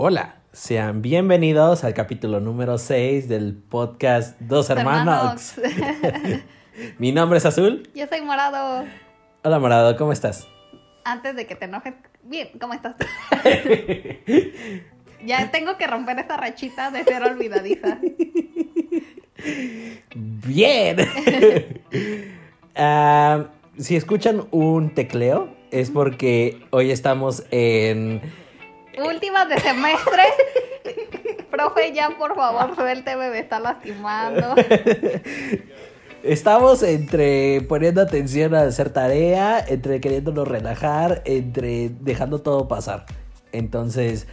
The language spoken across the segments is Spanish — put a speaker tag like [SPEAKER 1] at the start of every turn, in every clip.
[SPEAKER 1] Hola, sean bienvenidos al capítulo número 6 del podcast Dos Hermanos. Mi nombre es Azul.
[SPEAKER 2] Yo soy Morado.
[SPEAKER 1] Hola Morado, ¿cómo estás?
[SPEAKER 2] Antes de que te enojes, bien, ¿cómo estás? ya tengo que romper esta rachita de ser olvidadiza.
[SPEAKER 1] Bien. Ah, si escuchan un tecleo, es porque hoy estamos en
[SPEAKER 2] Últimas de semestre. Profe, ya por favor, suélteme, me está lastimando.
[SPEAKER 1] Estamos entre poniendo atención a hacer tarea, entre queriéndonos relajar, entre dejando todo pasar. Entonces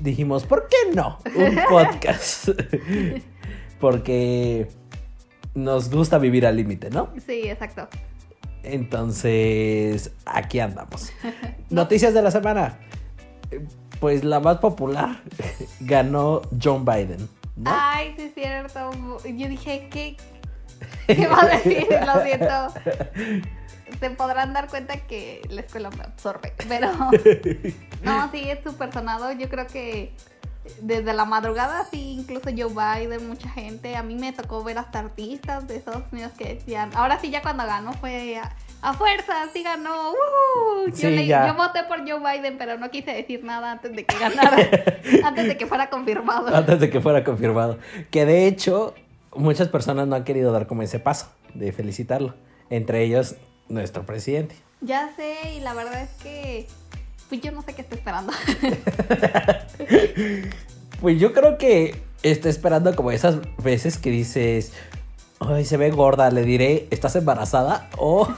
[SPEAKER 1] dijimos, ¿por qué no? Un podcast. Porque nos gusta vivir al límite, ¿no?
[SPEAKER 2] Sí, exacto.
[SPEAKER 1] Entonces, aquí andamos. Noticias de la semana. Pues la más popular ganó John Biden. ¿no?
[SPEAKER 2] Ay, sí es cierto. Yo dije, ¿qué, ¿qué va a decir? Lo siento. Se podrán dar cuenta que la escuela me absorbe, pero no, sí, es súper sonado. Yo creo que desde la madrugada, sí, incluso Joe Biden, mucha gente. A mí me tocó ver hasta artistas de Estados Unidos que decían, ahora sí, ya cuando ganó fue a, fuerza, sí ganó. ¡uh! Yo,
[SPEAKER 1] Sí,
[SPEAKER 2] le-
[SPEAKER 1] ya.
[SPEAKER 2] yo voté por Joe Biden, pero no quise decir nada antes de que ganara, antes de que fuera confirmado.
[SPEAKER 1] Antes de que fuera confirmado. Que de hecho, muchas personas no han querido dar como ese paso de felicitarlo. Entre ellos, nuestro presidente.
[SPEAKER 2] Ya sé, y la verdad es que pues yo no sé qué estoy esperando.
[SPEAKER 1] Pues yo creo que está esperando como esas veces que dices, ay, se ve gorda, le diré, ¿estás embarazada? O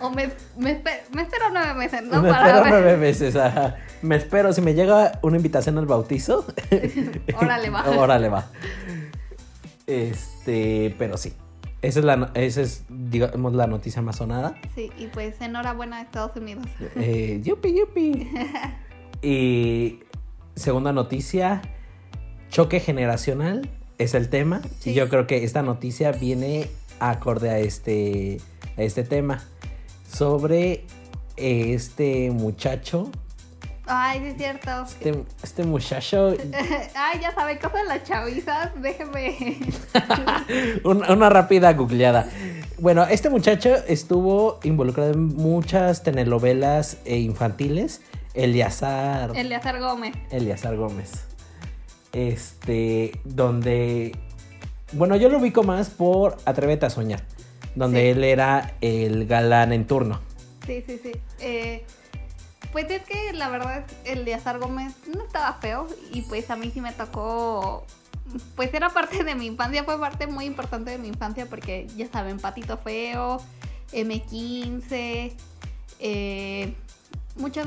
[SPEAKER 2] o me, me, espe- me espero nueve meses, ¿no?
[SPEAKER 1] me
[SPEAKER 2] Para
[SPEAKER 1] espero
[SPEAKER 2] ver.
[SPEAKER 1] nueve meses. ajá. Me espero, si me llega una invitación al bautizo,
[SPEAKER 2] Órale, va.
[SPEAKER 1] órale va. Este, pero sí. Esa es la, esa es, digamos, la noticia más sonada.
[SPEAKER 2] Sí, y pues enhorabuena a Estados Unidos.
[SPEAKER 1] Eh, yupi, yupi. Y segunda noticia, choque generacional es el tema.
[SPEAKER 2] Sí.
[SPEAKER 1] Y yo creo que esta noticia viene acorde a este, a este tema. Sobre este muchacho.
[SPEAKER 2] Ay, sí es cierto.
[SPEAKER 1] Este, este muchacho.
[SPEAKER 2] Ay, ya saben, cosas de las chavizas, déjenme.
[SPEAKER 1] una, una rápida googleada. Bueno, este muchacho estuvo involucrado en muchas telenovelas eh, infantiles. Eleazar.
[SPEAKER 2] Eleazar Gómez.
[SPEAKER 1] Eleazar Gómez. Este, donde. Bueno, yo lo ubico más por Atrévete a soñar. Donde
[SPEAKER 2] Sí.
[SPEAKER 1] él era el galán en turno.
[SPEAKER 2] Sí, sí, sí. Eh, pues es que la verdad, Eleazar Gómez no estaba feo y pues a mí sí me tocó. Pues era parte de mi infancia, fue parte muy importante de mi infancia porque ya saben, Patito Feo, M15, eh, muchas,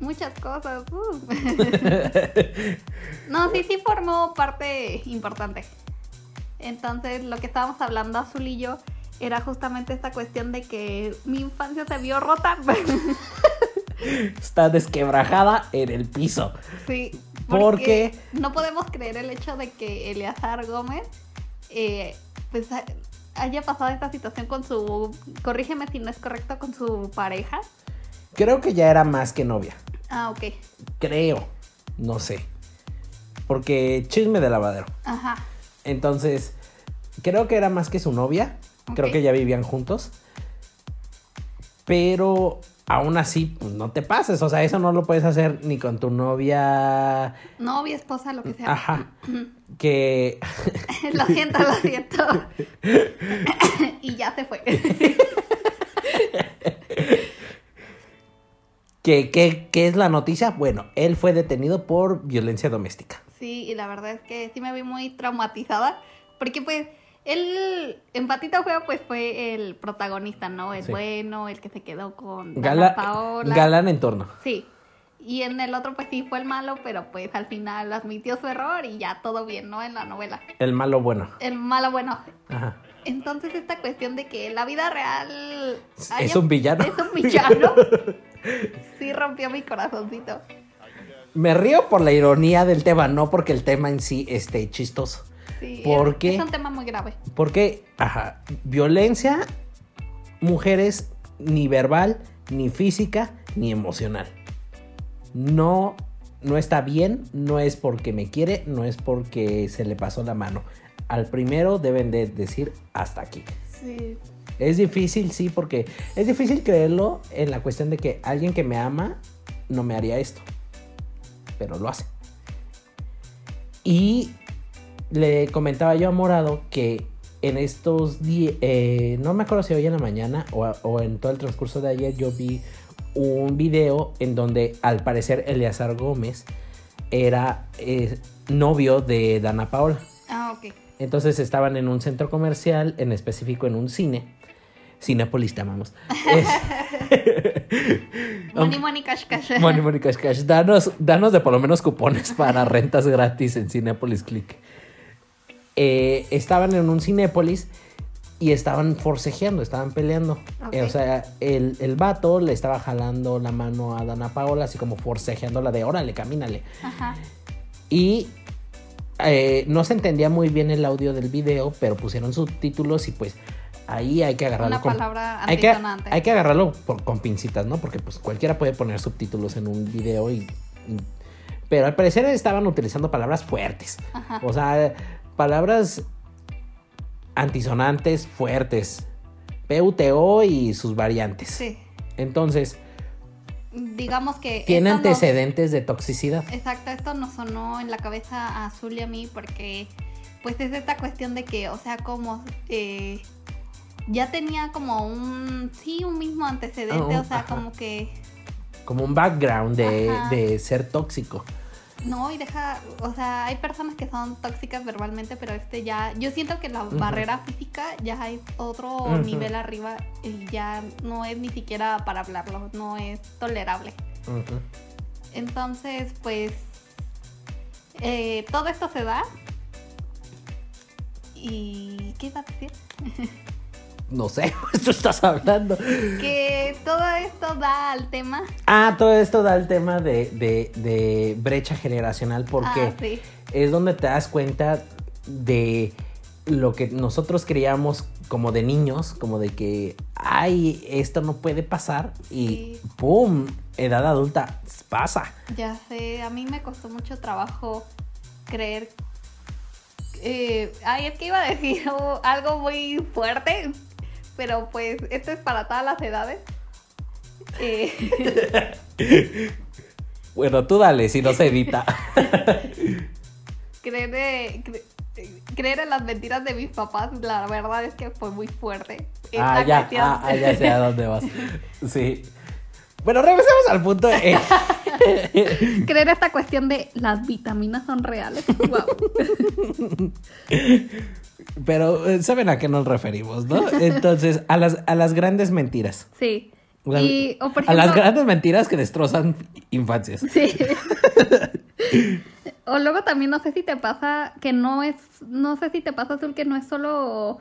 [SPEAKER 2] muchas cosas. uh. no, sí, sí formó parte importante. Entonces, lo que estábamos hablando Azul y yo era justamente esta cuestión de que mi infancia se vio rota.
[SPEAKER 1] Está desquebrajada en el piso.
[SPEAKER 2] sí,
[SPEAKER 1] Porque-
[SPEAKER 2] no podemos creer el hecho de que Eleazar Gómez eh, pues ha- haya pasado esta situación con su, corrígeme si no es correcto, con su pareja.
[SPEAKER 1] Creo que ya era más que novia.
[SPEAKER 2] Ah, ok.
[SPEAKER 1] Creo. No sé. Porque chisme de lavadero.
[SPEAKER 2] Ajá.
[SPEAKER 1] Entonces, creo que era más que su novia. Creo que ya vivían juntos. Pero aún así, pues no te pases. O sea, eso no lo puedes hacer ni con tu novia.
[SPEAKER 2] Novia, esposa, lo que sea.
[SPEAKER 1] Ajá. Que.
[SPEAKER 2] lo siento, lo siento. y ya se fue.
[SPEAKER 1] que, que- ¿Qué es la noticia? Bueno, él fue detenido por violencia doméstica.
[SPEAKER 2] Sí, y la verdad es que sí me vi muy traumatizada, porque pues él en Patito Feo pues fue el protagonista, ¿no? El
[SPEAKER 1] Sí.
[SPEAKER 2] bueno, el que se quedó con
[SPEAKER 1] Gala-
[SPEAKER 2] Paola.
[SPEAKER 1] galán en torno.
[SPEAKER 2] Sí. Y en el otro pues sí fue el malo, pero pues al final admitió su error y ya todo bien, ¿no? En la novela.
[SPEAKER 1] El malo bueno.
[SPEAKER 2] El malo bueno.
[SPEAKER 1] Ajá.
[SPEAKER 2] Entonces esta cuestión de que la vida real...
[SPEAKER 1] Es un villano.
[SPEAKER 2] Es un villano. sí rompió mi corazoncito.
[SPEAKER 1] Me río por la ironía del tema, no porque el tema en sí esté chistoso.
[SPEAKER 2] Sí,
[SPEAKER 1] ¿Por
[SPEAKER 2] es-
[SPEAKER 1] qué?
[SPEAKER 2] Es un tema muy grave.
[SPEAKER 1] Porque, ajá, violencia, mujeres, ni verbal, ni física, ni emocional. No no está bien, no es porque me quiere, no es porque se le pasó la mano. Al primero deben de decir hasta aquí.
[SPEAKER 2] Sí.
[SPEAKER 1] Es difícil, sí, porque es difícil creerlo en la cuestión de que alguien que me ama no me haría esto. Pero lo hace. Y le comentaba yo a Morado que en estos días, no me acuerdo si hoy en la mañana o, o, en todo el transcurso de ayer, yo vi un video en donde al parecer Eleazar Gómez era eh, novio de Dana Paola.
[SPEAKER 2] Ah, ok.
[SPEAKER 1] Entonces estaban en un centro comercial, en específico en un cine. Cinepolis te amamos.
[SPEAKER 2] money, money, cash, cash.
[SPEAKER 1] Money, money, cash, cash. Danos, danos de por lo menos cupones para rentas gratis en Cinepolis Click. Eh, estaban en un Cinépolis y estaban forcejeando, estaban peleando. Eh, o sea, el, el vato le estaba jalando la mano a Dana Paola, así como forcejeándola de órale, camínale.
[SPEAKER 2] Ajá.
[SPEAKER 1] Y eh, no se entendía muy bien el audio del video, pero pusieron subtítulos y pues ahí hay que agarrarlo
[SPEAKER 2] Una
[SPEAKER 1] con-
[SPEAKER 2] palabra
[SPEAKER 1] hay que, hay que agarrarlo por- con pincitas, ¿no? Porque pues cualquiera puede poner subtítulos en un video y... y- pero al parecer estaban utilizando palabras fuertes.
[SPEAKER 2] Ajá.
[SPEAKER 1] O sea, palabras antisonantes fuertes. PUTO y sus variantes.
[SPEAKER 2] Sí.
[SPEAKER 1] Entonces,
[SPEAKER 2] Digamos que.
[SPEAKER 1] tiene
[SPEAKER 2] nos-
[SPEAKER 1] antecedentes de toxicidad.
[SPEAKER 2] Exacto, esto nos sonó en la cabeza a Azul y a mí porque pues es esta cuestión de que, o sea, como eh, ya tenía como un, sí, un mismo antecedente,
[SPEAKER 1] Ah,
[SPEAKER 2] o sea,
[SPEAKER 1] ajá.
[SPEAKER 2] como que,
[SPEAKER 1] Como un background de, de ser tóxico.
[SPEAKER 2] no, y deja, o sea, hay personas que son tóxicas verbalmente, pero este ya, yo siento que la
[SPEAKER 1] Ujú.
[SPEAKER 2] barrera física ya hay otro nivel arriba y ya no es ni siquiera para hablarlo, no es tolerable. Entonces, pues, eh, todo esto se da. ¿Y qué iba a decir?
[SPEAKER 1] No sé, tú estás hablando.
[SPEAKER 2] Que todo esto da al tema.
[SPEAKER 1] Ah, todo esto da el tema de, de- de brecha generacional porque
[SPEAKER 2] Ah, sí.
[SPEAKER 1] es donde te das cuenta de lo que nosotros creíamos como de niños, como de que, ay, esto no puede pasar y
[SPEAKER 2] Sí.
[SPEAKER 1] ¡pum! Edad adulta pasa.
[SPEAKER 2] Ya sé, a mí me costó mucho trabajo creer. Eh, ay, es que iba a decir algo muy fuerte, pero pues esto es para todas las edades. Eh,
[SPEAKER 1] Bueno, tú dale, si no se edita.
[SPEAKER 2] creer, eh, cre- eh, creer en las mentiras de mis papás, la verdad es que fue muy fuerte.
[SPEAKER 1] ah, ya,
[SPEAKER 2] cuestión-
[SPEAKER 1] ah, ah, ya sé a dónde vas. Sí. Bueno, regresemos al punto. eh,
[SPEAKER 2] creer esta cuestión de las vitaminas son reales. Wow.
[SPEAKER 1] Pero eh, saben a qué nos referimos, ¿no? Entonces, a las, a las grandes mentiras.
[SPEAKER 2] Sí. Y, o por
[SPEAKER 1] a las
[SPEAKER 2] ejemplo-
[SPEAKER 1] grandes mentiras que destrozan infancias.
[SPEAKER 2] Sí. o luego también no sé si te pasa que no es, no sé si te pasa Azul que no es solo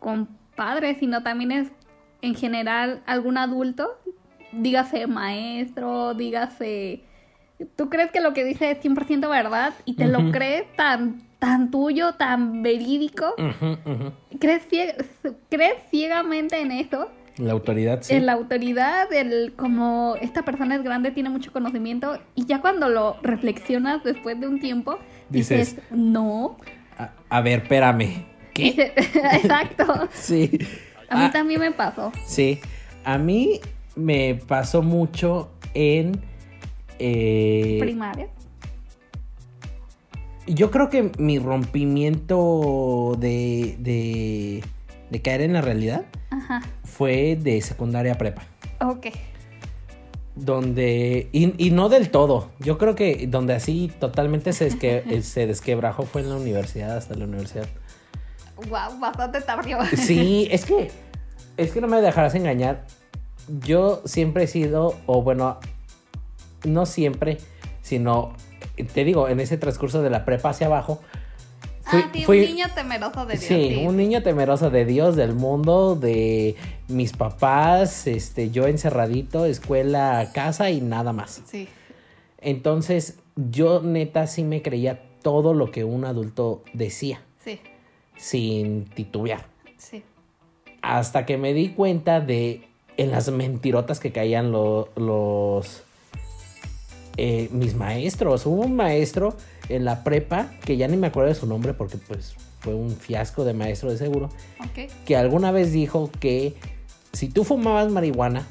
[SPEAKER 2] con padres, sino también es en general algún adulto, dígase maestro, dígase, tú crees que lo que dice es 100% verdad y te lo crees tan, tan tuyo, tan verídico, crees, crees ciegamente en eso
[SPEAKER 1] La autoridad, sí.
[SPEAKER 2] en la autoridad, el como esta persona es grande, tiene mucho conocimiento, y ya cuando lo reflexionas después de un tiempo,
[SPEAKER 1] Dices-
[SPEAKER 2] dices, no.
[SPEAKER 1] A, a ver, espérame. ¿Qué?
[SPEAKER 2] Exacto.
[SPEAKER 1] Sí.
[SPEAKER 2] A mí
[SPEAKER 1] Ah,
[SPEAKER 2] también me pasó.
[SPEAKER 1] Sí. A mí me pasó mucho en. eh,
[SPEAKER 2] Primaria.
[SPEAKER 1] Yo creo que mi rompimiento de, de, de caer en la realidad
[SPEAKER 2] Ajá.
[SPEAKER 1] fue de secundaria prepa.
[SPEAKER 2] Ok.
[SPEAKER 1] Donde. Y, y no del todo. Yo creo que donde así totalmente se, desque- se desquebrajó fue en la universidad, hasta la universidad.
[SPEAKER 2] Wow, bastante tardío.
[SPEAKER 1] Sí, es que. Es que no me dejarás engañar. Yo siempre he sido, o bueno, no siempre, sino. Te digo, en ese transcurso de la prepa hacia abajo. fui-
[SPEAKER 2] ah, sí,
[SPEAKER 1] fui-
[SPEAKER 2] un niño temeroso de Dios.
[SPEAKER 1] Sí, un niño temeroso de Dios, del mundo, de mis papás, este, yo encerradito, escuela, casa y nada más.
[SPEAKER 2] Sí.
[SPEAKER 1] Entonces, yo neta sí me creía todo lo que un adulto decía,
[SPEAKER 2] Sí.
[SPEAKER 1] sin titubear.
[SPEAKER 2] Sí.
[SPEAKER 1] Hasta que me di cuenta de en las mentirotas que caían lo- los eh, mis maestros. Hubo un maestro en la prepa, que ya ni me acuerdo de su nombre porque pues fue un fiasco de maestro de seguro,
[SPEAKER 2] Ok.
[SPEAKER 1] que alguna vez dijo que si tú fumabas marihuana,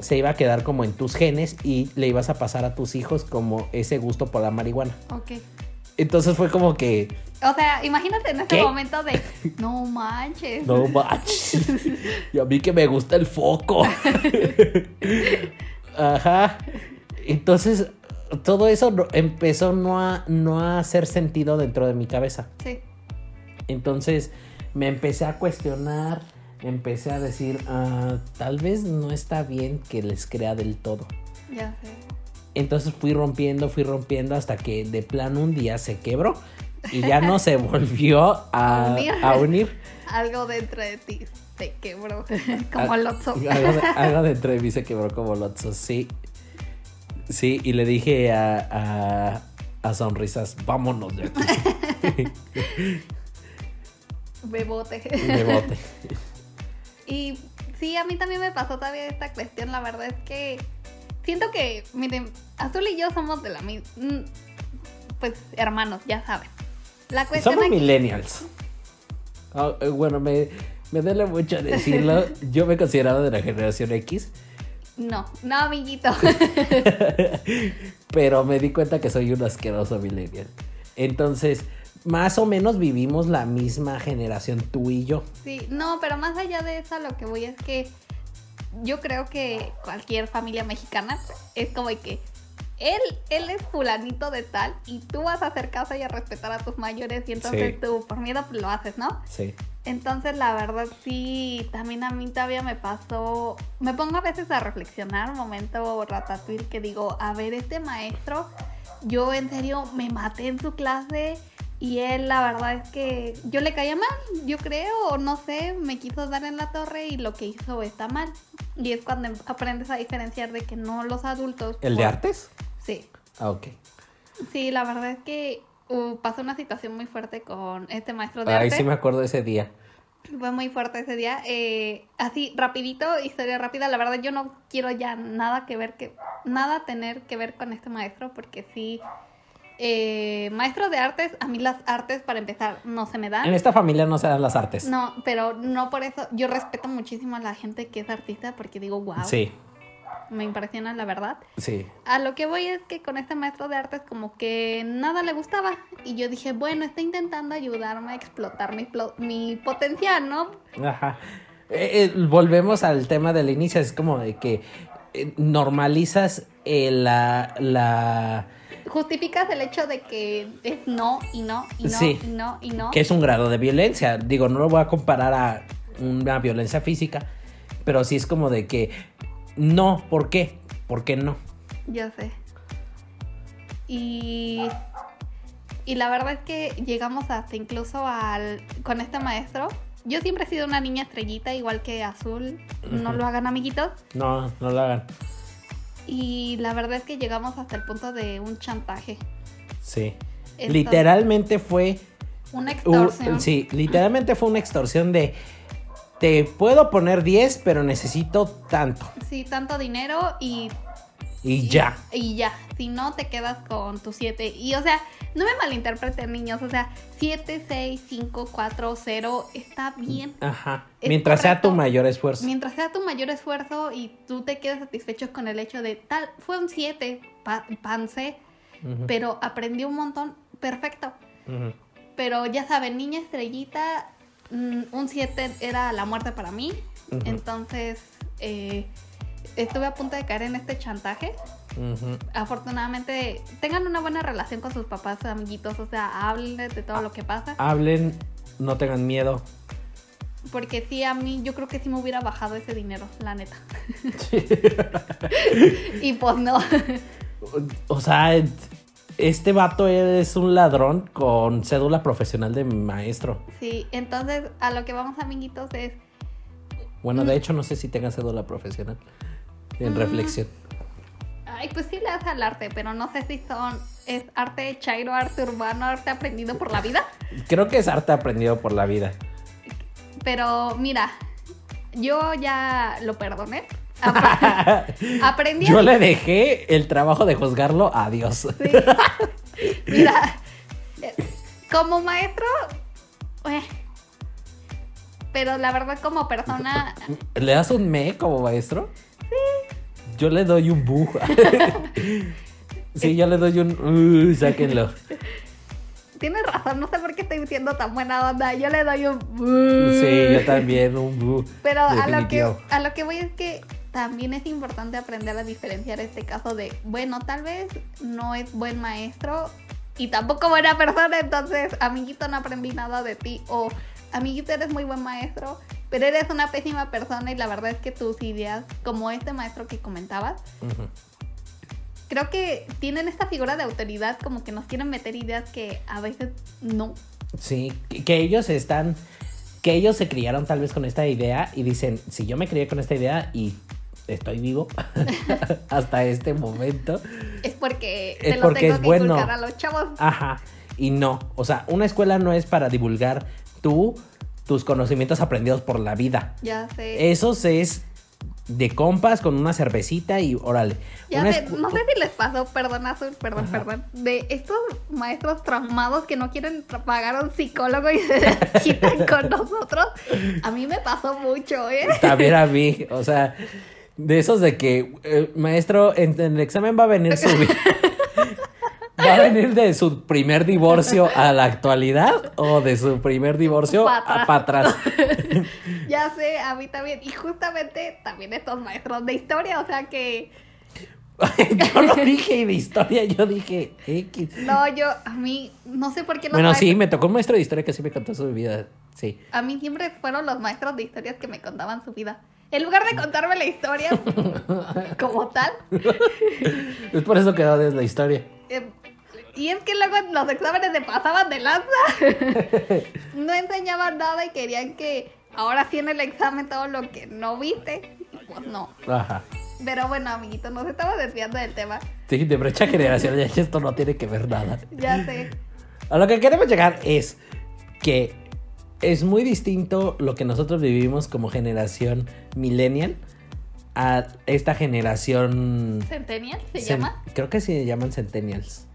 [SPEAKER 1] se iba a quedar como en tus genes y le ibas a pasar a tus hijos como ese gusto por la marihuana.
[SPEAKER 2] Ok.
[SPEAKER 1] Entonces fue como que,
[SPEAKER 2] O sea, imagínate en
[SPEAKER 1] ¿Qué?
[SPEAKER 2] momento de, no manches.
[SPEAKER 1] no manches. y a mí que me gusta el foco. Ajá. Entonces, todo eso empezó no a, no a hacer sentido dentro de mi cabeza.
[SPEAKER 2] Sí.
[SPEAKER 1] Entonces me empecé a cuestionar, empecé a decir, "Ah, tal vez no está bien que les crea del todo.
[SPEAKER 2] Ya sé.
[SPEAKER 1] Entonces fui rompiendo, fui rompiendo hasta que de plano un día se quebró y ya no se volvió a,
[SPEAKER 2] Unir.
[SPEAKER 1] a unir.
[SPEAKER 2] Algo dentro de ti te quebró. Como Lotso.
[SPEAKER 1] Algo, de- algo dentro de mí se quebró como Lotso, sí. Sí, y le dije a, a, a Sonrisas, vámonos de aquí.
[SPEAKER 2] Bebote.
[SPEAKER 1] De bote.
[SPEAKER 2] Y sí, a mí también me pasó todavía esta cuestión. La verdad es que siento que, miren, Azul y yo somos de la misma. Pues hermanos, ya saben. La cuestión
[SPEAKER 1] Somos
[SPEAKER 2] aquí-
[SPEAKER 1] millennials. Ah, eh, bueno, me, me duele mucho decirlo. Yo me consideraba de la generación X,
[SPEAKER 2] No, no, amiguito.
[SPEAKER 1] pero me di cuenta que soy un asqueroso millennial. Entonces, más o menos vivimos la misma generación tú y yo.
[SPEAKER 2] Sí, no, pero más allá de eso, lo que voy es que yo creo que cualquier familia mexicana es como que él, él es fulanito de tal y tú vas a hacer caso y a respetar a tus mayores y entonces
[SPEAKER 1] Sí.
[SPEAKER 2] tú por miedo lo haces, ¿no?
[SPEAKER 1] Sí.
[SPEAKER 2] Entonces la verdad sí, también a mí todavía me pasó, me pongo a veces a reflexionar, un momento ratatouille que digo, a ver, este maestro, yo en serio me maté en su clase y él la verdad es que yo le caía mal, yo creo, o no sé, me quiso dar en la torre y lo que hizo está mal. Y es cuando aprendes a diferenciar de que no los adultos...
[SPEAKER 1] ¿El de artes?
[SPEAKER 2] Sí.
[SPEAKER 1] Ah, ok.
[SPEAKER 2] Sí, la verdad es que uh, pasó una situación muy fuerte con este maestro de
[SPEAKER 1] Ahí
[SPEAKER 2] arte.
[SPEAKER 1] sí me acuerdo de ese día.
[SPEAKER 2] Fue muy fuerte ese día. Eh, así, rapidito, historia rápida. La verdad, yo no quiero ya nada que ver que, nada tener que ver con este maestro, porque sí, eh, maestro de artes, a mí las artes, para empezar, no se me
[SPEAKER 1] En
[SPEAKER 2] dan.
[SPEAKER 1] esta familia no se dan las artes.
[SPEAKER 2] No, pero no por eso. Yo respeto muchísimo a la gente que es artista, porque digo, wow,
[SPEAKER 1] Sí,
[SPEAKER 2] me impresiona la verdad.
[SPEAKER 1] sí.
[SPEAKER 2] A lo que voy es que con este maestro de artes como que nada le gustaba y yo dije, bueno, está intentando ayudarme a explotar mi, potencial, ¿no?
[SPEAKER 1] Ajá. Eh, eh, volvemos al tema del inicio. Es como de que eh, normalizas la, la...
[SPEAKER 2] Justificas el hecho de que es no y no y no
[SPEAKER 1] Sí.
[SPEAKER 2] y no y no.
[SPEAKER 1] que es un grado de violencia. Digo, no lo voy a comparar a una violencia física, pero sí es como de que no, ¿por qué? ¿Por qué no?
[SPEAKER 2] Ya sé. Y, y la verdad es que llegamos hasta incluso al con este maestro. Yo siempre he sido una niña estrellita, igual que Azul. No lo hagan, amiguitos.
[SPEAKER 1] No, no lo hagan.
[SPEAKER 2] Y la verdad es que llegamos hasta el punto de un chantaje.
[SPEAKER 1] Sí.
[SPEAKER 2] Entonces-
[SPEAKER 1] Literalmente fue...
[SPEAKER 2] Una
[SPEAKER 1] uh,
[SPEAKER 2] extorsión.
[SPEAKER 1] sí, literalmente fue una extorsión de... Te puedo poner 10, pero necesito tanto.
[SPEAKER 2] Sí, tanto dinero y,
[SPEAKER 1] Y ya.
[SPEAKER 2] y ya. Si no, te quedas con tus 7. Y o sea, no me malinterpreten, niños. O sea, 7, 6, 5, 4, 0 está bien.
[SPEAKER 1] Ajá.
[SPEAKER 2] Es
[SPEAKER 1] Mientras sea tu mayor esfuerzo.
[SPEAKER 2] Mientras sea tu mayor esfuerzo y tú te quedes satisfecho con el hecho de tal, fue un 7, pa, pancé,
[SPEAKER 1] Ujú,
[SPEAKER 2] pero aprendí un montón, perfecto. Pero ya saben, niña estrellita, un 7 era la muerte para mí. Entonces, eh, estuve a punto de caer en este chantaje. Afortunadamente, tengan una buena relación con sus papás, amiguitos. O sea, háblenles de todo lo que pasa.
[SPEAKER 1] Hablen, no tengan miedo.
[SPEAKER 2] Porque sí, a mí yo creo que sí me hubiera bajado ese dinero, la neta. y pues no.
[SPEAKER 1] O sea, este vato es un ladrón con cédula profesional de maestro.
[SPEAKER 2] Sí, entonces a lo que vamos, amiguitos, es
[SPEAKER 1] Bueno,
[SPEAKER 2] Mm.
[SPEAKER 1] de hecho, no sé si tenga cédula profesional. En reflexión.
[SPEAKER 2] Ay, pues sí le hace al arte, pero no sé si son. ¿Es arte chairo, arte urbano, arte aprendido por la vida?
[SPEAKER 1] Creo que es arte aprendido por la vida.
[SPEAKER 2] Pero mira, yo ya lo perdoné Apre- aprendí a
[SPEAKER 1] Yo le dejé el trabajo de juzgarlo a Dios.
[SPEAKER 2] Sí. Mira, como maestro, eh, pero la verdad como persona,
[SPEAKER 1] ¿Le das un me como maestro? Sí. Yo le doy un bu. sí, yo le doy un. Uh, sáquenlo.
[SPEAKER 2] Tienes razón, no sé por qué estoy siendo tan buena onda, yo le doy un...
[SPEAKER 1] Sí, yo también, un.
[SPEAKER 2] Pero a lo, que, a lo que voy es que también es importante aprender a diferenciar este caso de, bueno, tal vez no es buen maestro y tampoco buena persona, entonces, amiguito, no aprendí nada de ti. O, amiguito, eres muy buen maestro, pero eres una pésima persona y la verdad es que tus ideas, como este maestro que comentabas. Creo que tienen esta figura de autoridad como que nos quieren meter ideas que a veces no.
[SPEAKER 1] Sí, que, ellos están. Que ellos se criaron tal vez con esta idea y dicen: si yo me crié con esta idea y estoy vivo hasta este momento.
[SPEAKER 2] Es porque
[SPEAKER 1] Es
[SPEAKER 2] te lo
[SPEAKER 1] porque
[SPEAKER 2] tengo
[SPEAKER 1] es
[SPEAKER 2] que
[SPEAKER 1] bueno.
[SPEAKER 2] a los chavos.
[SPEAKER 1] Ajá. Y no. O sea, una escuela no es para divulgar tú tus conocimientos aprendidos por la vida.
[SPEAKER 2] Ya sé.
[SPEAKER 1] Esos es de compas con una cervecita y órale.
[SPEAKER 2] Ya sé, no sé si les pasó, perdón, Azul, perdón,
[SPEAKER 1] Ajá.
[SPEAKER 2] perdón, de estos maestros traumados que no quieren pagar a un psicólogo y se quitan con nosotros. A mí me pasó mucho, ¿eh?
[SPEAKER 1] También a mí. O sea, de esos de que, eh, maestro, en, en el examen va a venir su. ¿Va a venir de su primer divorcio a la actualidad o de su primer divorcio
[SPEAKER 2] Pa'
[SPEAKER 1] a
[SPEAKER 2] atrás.
[SPEAKER 1] para atrás?
[SPEAKER 2] Ya sé, a mí también. Y justamente también estos maestros de historia, o sea que.
[SPEAKER 1] yo no dije de historia, yo dije X.
[SPEAKER 2] No, yo, a mí, no sé por qué los
[SPEAKER 1] Bueno, sí, me tocó un maestro de historia que sí me contó su vida. Sí.
[SPEAKER 2] A mí siempre fueron los maestros de historias que me contaban su vida. En lugar de contarme la historia como tal,
[SPEAKER 1] Es por eso que odias la historia.
[SPEAKER 2] Eh, y es que luego en los exámenes te pasaban de lanza. no enseñaban nada y querían que ahora sí en el examen todo lo que no viste. Y pues no.
[SPEAKER 1] Ajá.
[SPEAKER 2] Pero bueno, amiguitos, nos estamos desviando del tema.
[SPEAKER 1] Sí, de brecha generacional, ya esto no tiene que ver nada.
[SPEAKER 2] Ya sé.
[SPEAKER 1] A lo que queremos llegar es que es muy distinto lo que nosotros vivimos como generación millennial a esta generación...
[SPEAKER 2] ¿Centennial se llama?
[SPEAKER 1] Creo que se llaman centennials.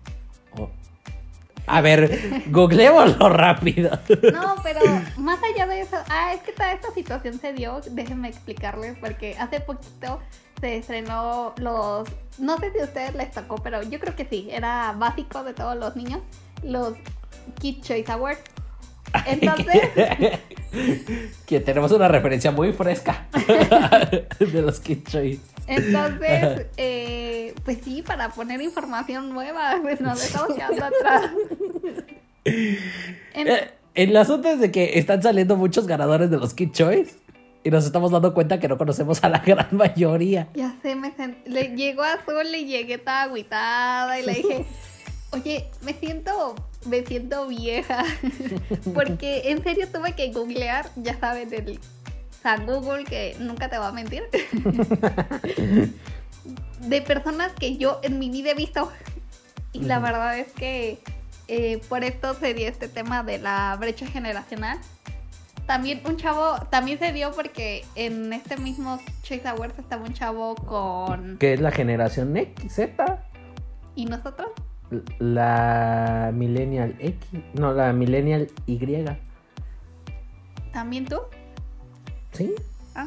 [SPEAKER 1] A ver, googleémoslo rápido.
[SPEAKER 2] No, pero más allá de eso, ah, es que toda esta situación se dio, déjenme explicarles, porque hace poquito se estrenó los, no sé si a ustedes les tocó, pero yo creo que sí, era básico de todos los niños, los Kid Choice Awards. Entonces,
[SPEAKER 1] que tenemos una referencia muy fresca de los Kid Choice.
[SPEAKER 2] Entonces, eh, pues sí, para poner información nueva, pues nos estamos quedando atrás. En-
[SPEAKER 1] Eh, El asunto es de que están saliendo muchos ganadores de los Kid Choice y nos estamos dando cuenta que no conocemos a la gran mayoría.
[SPEAKER 2] Ya sé, me sent- le llegó azul y llegué toda agüitada y le dije, oye, me siento, me siento vieja. Porque en serio tuve que googlear, ya saben, el San Google que nunca te va a mentir. de personas que yo en mi vida he visto. Y la verdad es que eh, por esto se dio este tema de la brecha generacional. También un chavo, también se dio porque en este mismo Chase Awards estaba un chavo con...
[SPEAKER 1] Que es la generación X, Z.
[SPEAKER 2] ¿Y nosotros?
[SPEAKER 1] La Millennial X. No, la Millennial Y.
[SPEAKER 2] ¿También tú?
[SPEAKER 1] ¿Sí?
[SPEAKER 2] Ah.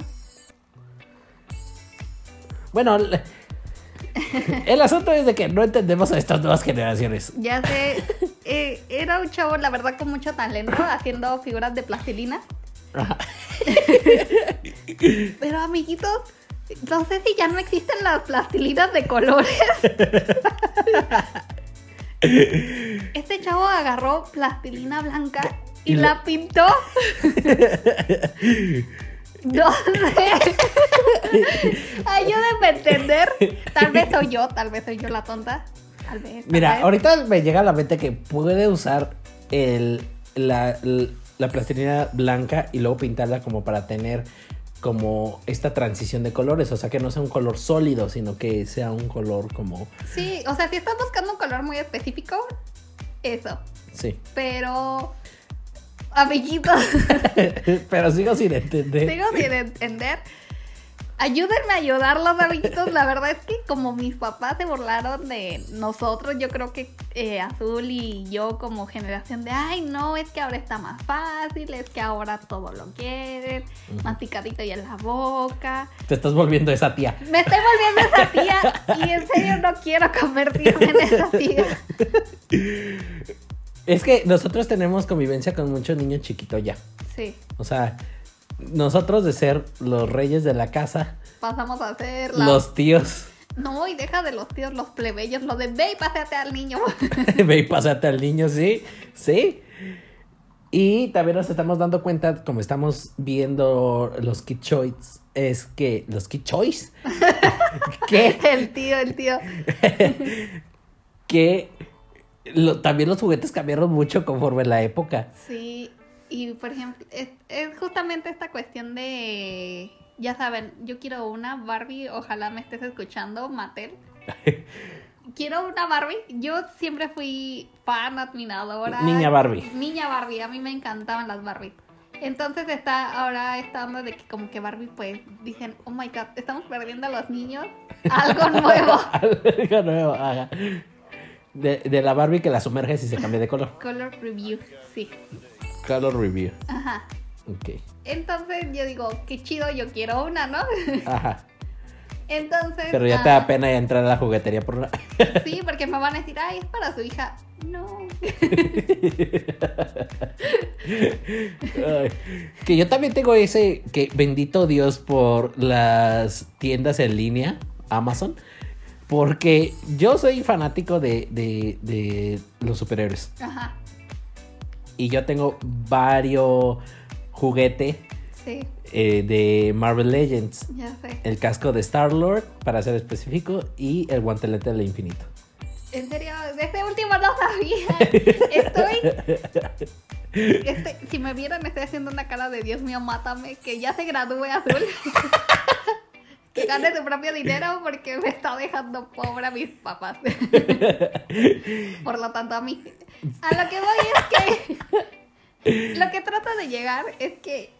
[SPEAKER 1] Bueno, el- asunto es de que no entendemos a estas nuevas generaciones.
[SPEAKER 2] Ya sé, eh, era un chavo, la verdad, con mucho talento, haciendo figuras de plastilina.
[SPEAKER 1] Ajá.
[SPEAKER 2] Pero, amiguitos, no sé si ya no existen las plastilinas de colores. Este chavo agarró plastilina blanca y,
[SPEAKER 1] Y
[SPEAKER 2] la
[SPEAKER 1] lo-
[SPEAKER 2] pintó. Sé. Ayúdenme a entender. Tal vez soy yo, tal vez soy yo la tonta. Tal vez. tal
[SPEAKER 1] Mira,
[SPEAKER 2] vez.
[SPEAKER 1] ahorita me llega a la mente que puede usar el, la, la plastilina blanca y luego pintarla como para tener como esta transición de colores, o sea que no sea un color sólido, sino que sea un color como
[SPEAKER 2] Sí, o sea, si estás buscando un color muy específico, eso.
[SPEAKER 1] sí.
[SPEAKER 2] Pero, amiguitos,
[SPEAKER 1] Pero sigo sin entender.
[SPEAKER 2] sigo sin entender. Ayúdenme a ayudarlos, amiguitos. La verdad es que como mis papás se burlaron de nosotros, yo creo que eh, Azul y yo como generación de, ay, no, es que ahora está más fácil, es que ahora todo lo quieren, más picadito y en la boca.
[SPEAKER 1] Te estás volviendo esa tía.
[SPEAKER 2] Me estoy volviendo esa tía y en serio no quiero convertirme en esa tía.
[SPEAKER 1] Es que nosotros tenemos convivencia con muchos niños chiquitos ya.
[SPEAKER 2] Sí,
[SPEAKER 1] O sea, nosotros de ser los reyes de la casa,
[SPEAKER 2] pasamos a ser la...
[SPEAKER 1] los tíos,
[SPEAKER 2] No, y deja de los tíos, los plebeyos, lo de ve y paseate al niño.
[SPEAKER 1] ve y pásate al niño, sí, sí. Y también nos estamos dando cuenta, como estamos viendo los Kid Choice, es que los Kid Choice, que,
[SPEAKER 2] el tío, el tío.
[SPEAKER 1] que lo- también los juguetes cambiaron mucho conforme la época.
[SPEAKER 2] Sí, y por ejemplo, es, es justamente esta cuestión de, ya saben, yo quiero una Barbie, ojalá me estés escuchando, Mattel. Quiero una Barbie. Yo siempre fui fan, admiradora.
[SPEAKER 1] Niña Barbie.
[SPEAKER 2] Niña Barbie, a mí me encantaban las Barbie. Entonces está ahora esta onda de que como que Barbie pues dicen, oh my god, estamos perdiendo a los niños algo nuevo.
[SPEAKER 1] Algo nuevo, ajá. De, de la Barbie que la sumerges y se cambia de color.
[SPEAKER 2] Color review, sí.
[SPEAKER 1] Color review.
[SPEAKER 2] Ajá.
[SPEAKER 1] Ok.
[SPEAKER 2] Entonces yo digo, qué chido, yo quiero una, ¿no?
[SPEAKER 1] Aja.
[SPEAKER 2] Entonces.
[SPEAKER 1] Pero ya te
[SPEAKER 2] ah,
[SPEAKER 1] da pena entrar a la juguetería por una.
[SPEAKER 2] Sí, porque me van a decir, ay, es para su hija. No.
[SPEAKER 1] Ay, que yo también tengo ese que bendito Dios por las tiendas en línea, Amazon. Porque yo soy fanático de, de, de los superhéroes.
[SPEAKER 2] Ajá.
[SPEAKER 1] Y yo tengo varios juguetes
[SPEAKER 2] Sí,
[SPEAKER 1] eh, de Marvel Legends.
[SPEAKER 2] ya sé.
[SPEAKER 1] El casco de Star-Lord, para ser específico, y el guantelete del infinito.
[SPEAKER 2] En serio, de este último no sabía. Estoy. Este, si me vieran, estoy haciendo una cara de Dios mío, mátame, que ya se gradúe azul. que gane su propio dinero porque me está dejando pobre a mis papás. Por lo tanto, a mí. A lo que voy es que. Lo que trato de llegar es que.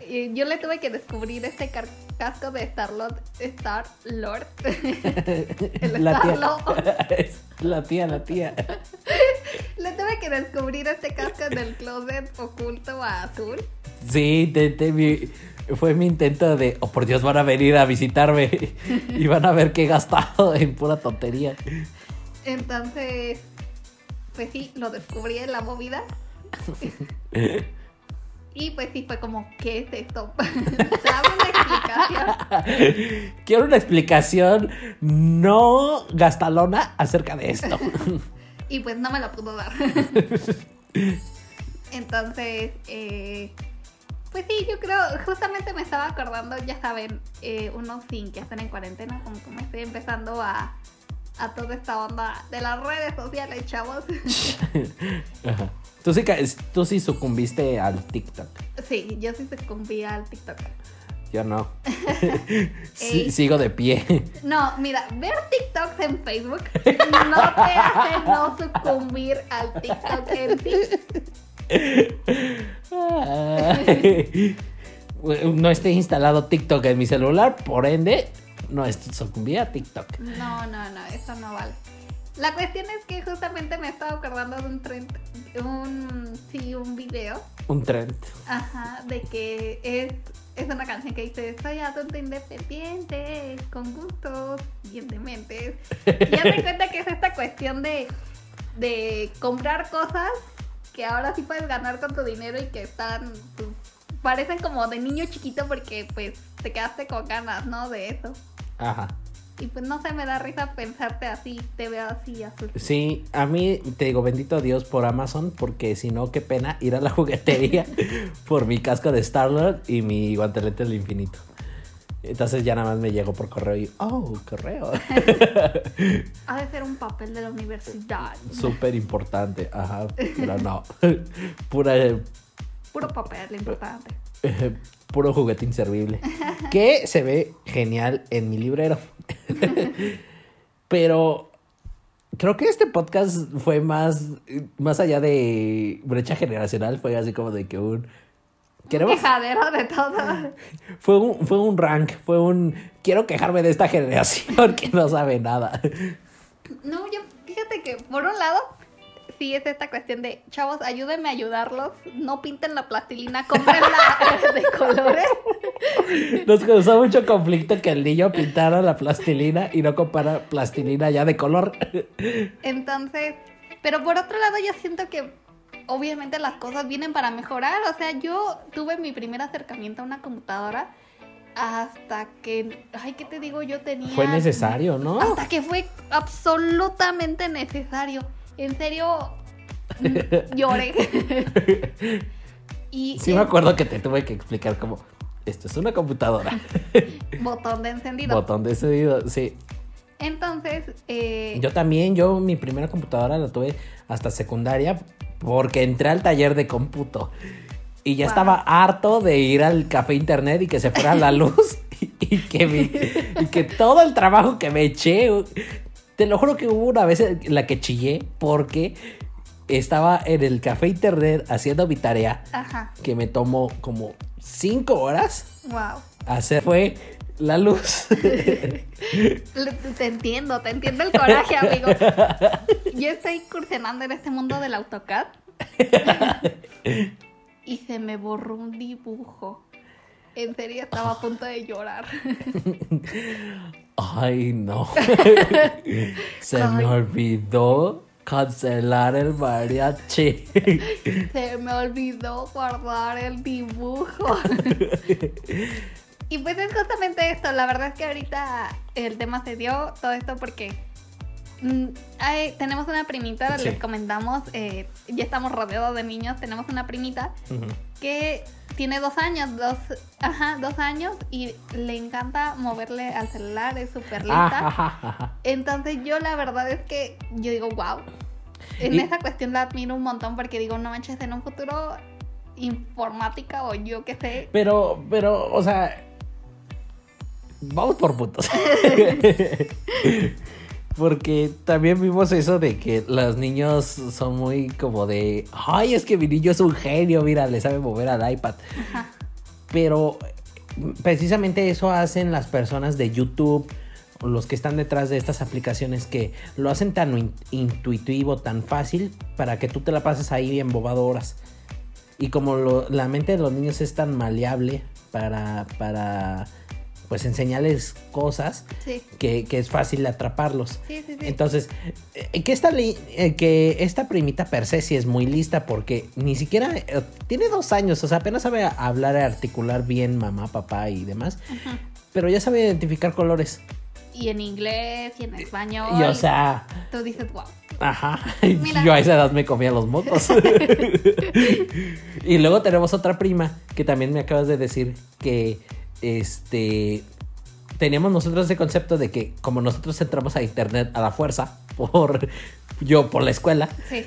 [SPEAKER 2] eh, yo le tuve que descubrir este casco de Star-Lord. Star Lord. El
[SPEAKER 1] La tía.
[SPEAKER 2] Star-Lord.
[SPEAKER 1] Es la tía, la tía.
[SPEAKER 2] Le tuve que descubrir este casco en el closet oculto a azul.
[SPEAKER 1] Sí, te- te- mi- fue mi intento de, oh por Dios, van a venir a visitarme y van a ver que he gastado en pura tontería.
[SPEAKER 2] Entonces, pues sí, lo descubrí en la movida. Y pues sí, fue como, ¿qué es esto? Dame una explicación.
[SPEAKER 1] Quiero una explicación no gastalona acerca de esto.
[SPEAKER 2] Y pues no me la pudo dar. Entonces, eh, pues sí, yo creo, justamente me estaba acordando, ya saben, eh, unos sin que hacen en cuarentena, como que me estoy empezando a, a toda esta onda de las redes sociales, chavos.
[SPEAKER 1] Ajá. Tú sí, tú sí sucumbiste al TikTok.
[SPEAKER 2] Sí, yo sí sucumbí al TikTok.
[SPEAKER 1] Yo no. Sí, sigo de pie.
[SPEAKER 2] No, mira, ver TikToks en Facebook no te hace no sucumbir al TikTok en sí.
[SPEAKER 1] No esté instalado TikTok en mi celular, por ende, no sucumbí a TikTok.
[SPEAKER 2] No, no, no, eso no vale. La cuestión es que justamente me estaba acordando de un trend, un, sí, un video,
[SPEAKER 1] Un trend.
[SPEAKER 2] ajá, de que es, es una canción que dice, soy adulto independiente, con gustos bien dementes. Y ya me cuenta que es esta cuestión de, de comprar cosas que ahora sí puedes ganar con tu dinero y que están, pues, parecen como de niño chiquito porque pues te quedaste con ganas, ¿no? De eso.
[SPEAKER 1] Ajá.
[SPEAKER 2] Y pues no se me da risa pensarte así, te veo así azul.
[SPEAKER 1] Sí, a mí te digo bendito Dios por Amazon, porque si no, qué pena ir a la juguetería por mi casco de Star-Lord y mi guantelete del infinito. Entonces ya nada más me llegó por correo y, oh, correo.
[SPEAKER 2] Ha de ser un papel de la universidad.
[SPEAKER 1] Súper importante, ajá, pero no. Pura,
[SPEAKER 2] Puro papel, importante.
[SPEAKER 1] eh, puro juguete inservible. Que se ve genial en mi librero. Pero creo que este podcast fue más, más allá de brecha generacional, fue así como de que un... Queremos...
[SPEAKER 2] Quejadero de todo.
[SPEAKER 1] Fue un, fue un rank, fue un... Quiero quejarme de esta generación que no sabe nada.
[SPEAKER 2] No, yo, fíjate que por un lado, sí es esta cuestión de, chavos, ayúdenme a ayudarlos, no pinten la plastilina, comprenla de colores.
[SPEAKER 1] Nos causó mucho conflicto que el niño pintara la plastilina y no compara plastilina ya de color.
[SPEAKER 2] Entonces, pero por otro lado yo siento que obviamente las cosas vienen para mejorar, o sea, yo tuve mi primer acercamiento a una computadora hasta que, ay, ¿qué te digo? Yo tenía...
[SPEAKER 1] Fue necesario, ¿no?
[SPEAKER 2] Hasta que fue absolutamente necesario. En serio, lloré. y
[SPEAKER 1] Sí me acuerdo que te tuve que explicar como, esto es una computadora.
[SPEAKER 2] botón de encendido.
[SPEAKER 1] Botón de encendido, sí.
[SPEAKER 2] Entonces, eh,
[SPEAKER 1] Yo también, yo mi primera computadora la tuve hasta secundaria porque entré al taller de cómputo y ya
[SPEAKER 2] Wow.
[SPEAKER 1] estaba harto de ir al café internet y que se fuera la luz y, que me- y que todo el trabajo que me eché, te lo juro que hubo una vez en la que chillé porque estaba en el café internet haciendo mi tarea
[SPEAKER 2] ajá,
[SPEAKER 1] que me tomó como cinco horas
[SPEAKER 2] wow.
[SPEAKER 1] hacer fue la luz.
[SPEAKER 2] Te entiendo, te entiendo el coraje, amigo. Yo estoy incursionando en este mundo del AutoCAD. Y se me borró un dibujo. En serio, estaba a punto de llorar.
[SPEAKER 1] Ay, no. Se me olvidó cancelar el mariachi.
[SPEAKER 2] Se me olvidó guardar el dibujo. Y pues es justamente esto. La verdad es que ahorita el tema se dio todo esto porque mm, hay- tenemos una primita,
[SPEAKER 1] Sí.
[SPEAKER 2] les comentamos, eh, ya estamos rodeados de niños, tenemos una primita que tiene dos años, dos, ajá, dos años y le encanta moverle al celular, es súper lista.
[SPEAKER 1] Ajá, ajá.
[SPEAKER 2] Entonces yo la verdad es que yo digo, wow. En
[SPEAKER 1] Y-
[SPEAKER 2] esa cuestión la admiro un montón porque digo, no manches, en un futuro informática o yo qué sé.
[SPEAKER 1] Pero, pero, o sea, vamos por puntos. Porque también vimos eso de que los niños son muy como de, ay, es que mi niño es un genio, mira, le sabe mover al iPad.
[SPEAKER 2] Ajá.
[SPEAKER 1] Pero precisamente eso hacen las personas de YouTube, o los que están detrás de estas aplicaciones, que lo hacen tan in- intuitivo, tan fácil, para que tú te la pases ahí bien bobado horas. Y como lo- la mente de los niños es tan maleable para, para pues enseñarles cosas,
[SPEAKER 2] Sí,
[SPEAKER 1] que, que es fácil atraparlos.
[SPEAKER 2] sí, sí, sí.
[SPEAKER 1] Entonces, eh, que esta, eh, que esta primita per se sí es muy lista porque ni siquiera eh, tiene dos años, o sea, apenas sabe hablar articular bien mamá, papá y demás,
[SPEAKER 2] Ajá.
[SPEAKER 1] pero ya sabe identificar colores.
[SPEAKER 2] Y en inglés y en español.
[SPEAKER 1] Y o sea,
[SPEAKER 2] Tú dices, wow.
[SPEAKER 1] ajá,
[SPEAKER 2] Mira.
[SPEAKER 1] yo a esa edad me comía los motos. y luego tenemos otra prima que también me acabas de decir que este teníamos nosotros ese concepto de que como nosotros entramos a internet a la fuerza por yo por la escuela
[SPEAKER 2] Sí.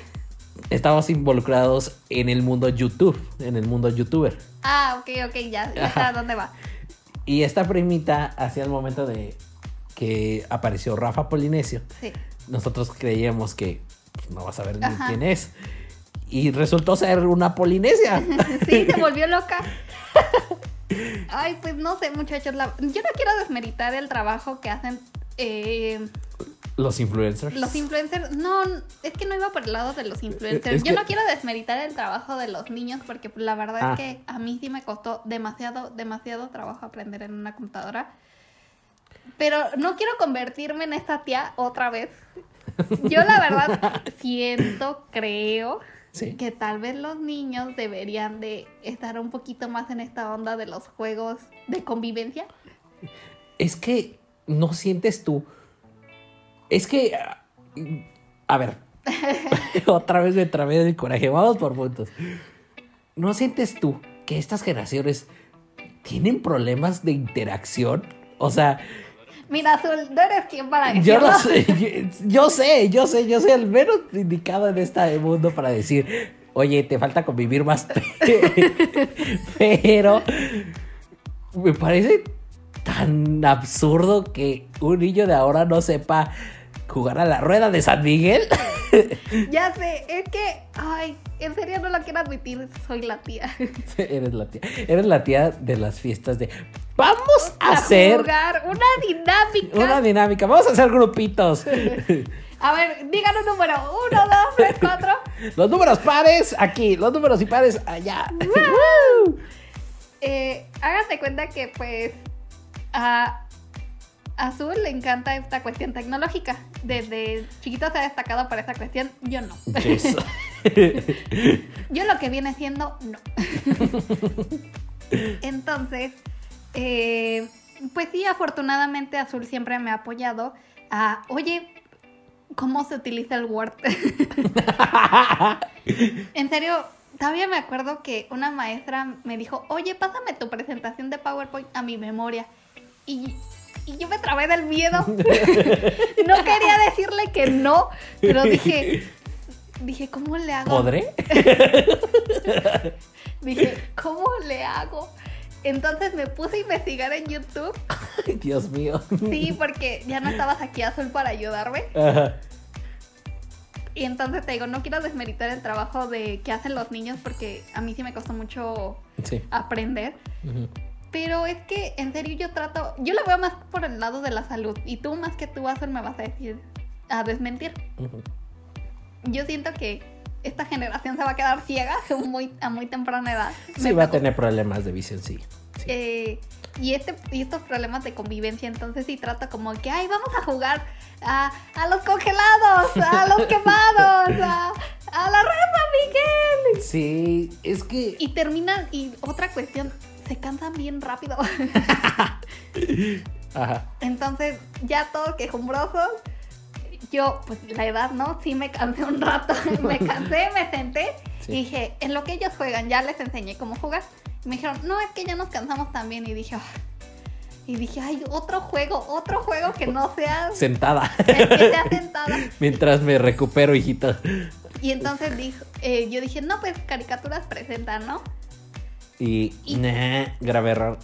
[SPEAKER 1] estamos involucrados en el mundo YouTube, en el mundo youtuber.
[SPEAKER 2] Ah, ok, ok, ya, ya a dónde va.
[SPEAKER 1] Y esta primita hacía el momento de que apareció Rafa Polinesio.
[SPEAKER 2] Sí.
[SPEAKER 1] Nosotros creíamos que pues, no vas a ver ni
[SPEAKER 2] Ajá.
[SPEAKER 1] quién es. Y resultó ser una polinesia.
[SPEAKER 2] Sí, se volvió loca. Ay, pues no sé, muchachos. la- Yo no quiero desmeritar el trabajo que hacen eh,
[SPEAKER 1] Los influencers.
[SPEAKER 2] los influencers. No, es que no iba por el lado de los influencers.
[SPEAKER 1] Es
[SPEAKER 2] Yo no quiero desmeritar el trabajo de los niños porque pues, la verdad
[SPEAKER 1] Ah.
[SPEAKER 2] es que a mí sí me costó demasiado, demasiado trabajo aprender en una computadora. Pero no quiero convertirme en esta tía otra vez. Yo la verdad siento, creo
[SPEAKER 1] Sí.
[SPEAKER 2] que tal vez los niños deberían de estar un poquito más en esta onda de los juegos de convivencia.
[SPEAKER 1] Es que no sientes tú. Es que. A ver. Otra vez me trabé del coraje. Vamos por puntos. ¿No sientes tú que estas generaciones tienen problemas de interacción? O sea,
[SPEAKER 2] Mira, Azul, no eres quien para
[SPEAKER 1] yo
[SPEAKER 2] decirlo.
[SPEAKER 1] lo sé. Yo, yo sé, yo sé, yo soy el menos indicado en este mundo para decir. Oye, te falta convivir más. Pero me parece tan absurdo que un niño de ahora no sepa jugar a la rueda de San Miguel.
[SPEAKER 2] Ya sé, es que, ay, en serio no lo quiero admitir, soy la tía.
[SPEAKER 1] eres la tía. Eres la tía de las fiestas de. Vamos a hacer
[SPEAKER 2] jugar una dinámica.
[SPEAKER 1] una dinámica. Vamos a hacer grupitos.
[SPEAKER 2] A ver, digan un número. Uno, dos, tres, cuatro.
[SPEAKER 1] Los números pares aquí, los números impares allá.
[SPEAKER 2] Eh, hágase cuenta que, pues, a Azul le encanta esta cuestión tecnológica. Desde chiquito se ha destacado por esa cuestión. Yo no.
[SPEAKER 1] Yes.
[SPEAKER 2] Yo lo que viene siendo, no. Entonces, eh, pues sí, afortunadamente Azul siempre me ha apoyado a, oye, ¿cómo se utiliza el Word? en serio, todavía me acuerdo que una maestra me dijo, oye, pásame tu presentación de PowerPoint a mi memoria. Y, y yo me trabé del miedo. no quería decirle que no, pero dije, dije, ¿cómo le hago?
[SPEAKER 1] ¿Podré?
[SPEAKER 2] Dije, ¿cómo le hago? Entonces me puse a investigar en YouTube.
[SPEAKER 1] Ay, Dios mío.
[SPEAKER 2] Sí, porque ya no estabas aquí azul para ayudarme.
[SPEAKER 1] Ajá.
[SPEAKER 2] Y entonces te digo, no quiero desmeritar el trabajo de que hacen los niños porque a mí sí me costó mucho
[SPEAKER 1] Sí.
[SPEAKER 2] aprender.
[SPEAKER 1] Ujú.
[SPEAKER 2] Pero es que en serio yo trato, yo lo veo más por el lado de la salud. Y tú más que tú, Azul, me vas a decir, a desmentir.
[SPEAKER 1] Ujú.
[SPEAKER 2] Yo siento que esta generación se va a quedar ciega muy, a muy temprana edad.
[SPEAKER 1] Sí,
[SPEAKER 2] Me
[SPEAKER 1] va a tener problemas de visión, sí. sí.
[SPEAKER 2] Eh, y, este, y estos problemas de convivencia, entonces sí trata como que, ay, vamos a jugar a, a los congelados, a los quemados, a, a la raza Miguel.
[SPEAKER 1] Sí, es que.
[SPEAKER 2] Y terminan, y otra cuestión, se cansan bien rápido.
[SPEAKER 1] Ajá.
[SPEAKER 2] Entonces, ya todos quejumbrosos. Yo, pues la edad, ¿no? Sí me cansé un rato. me cansé, me senté
[SPEAKER 1] Sí.
[SPEAKER 2] y dije, en lo que ellos juegan, ya les enseñé cómo jugar. Y me dijeron, no, es que ya nos cansamos también. Y dije, "Ah". y dije, ay, otro juego, otro juego que no sea
[SPEAKER 1] Sentada.
[SPEAKER 2] que sea sentada.
[SPEAKER 1] Mientras me recupero, hijita.
[SPEAKER 2] Y entonces dijo, eh, yo dije, no, pues caricaturas presentan, ¿no?
[SPEAKER 1] Y.
[SPEAKER 2] Y-
[SPEAKER 1] nah, grave error.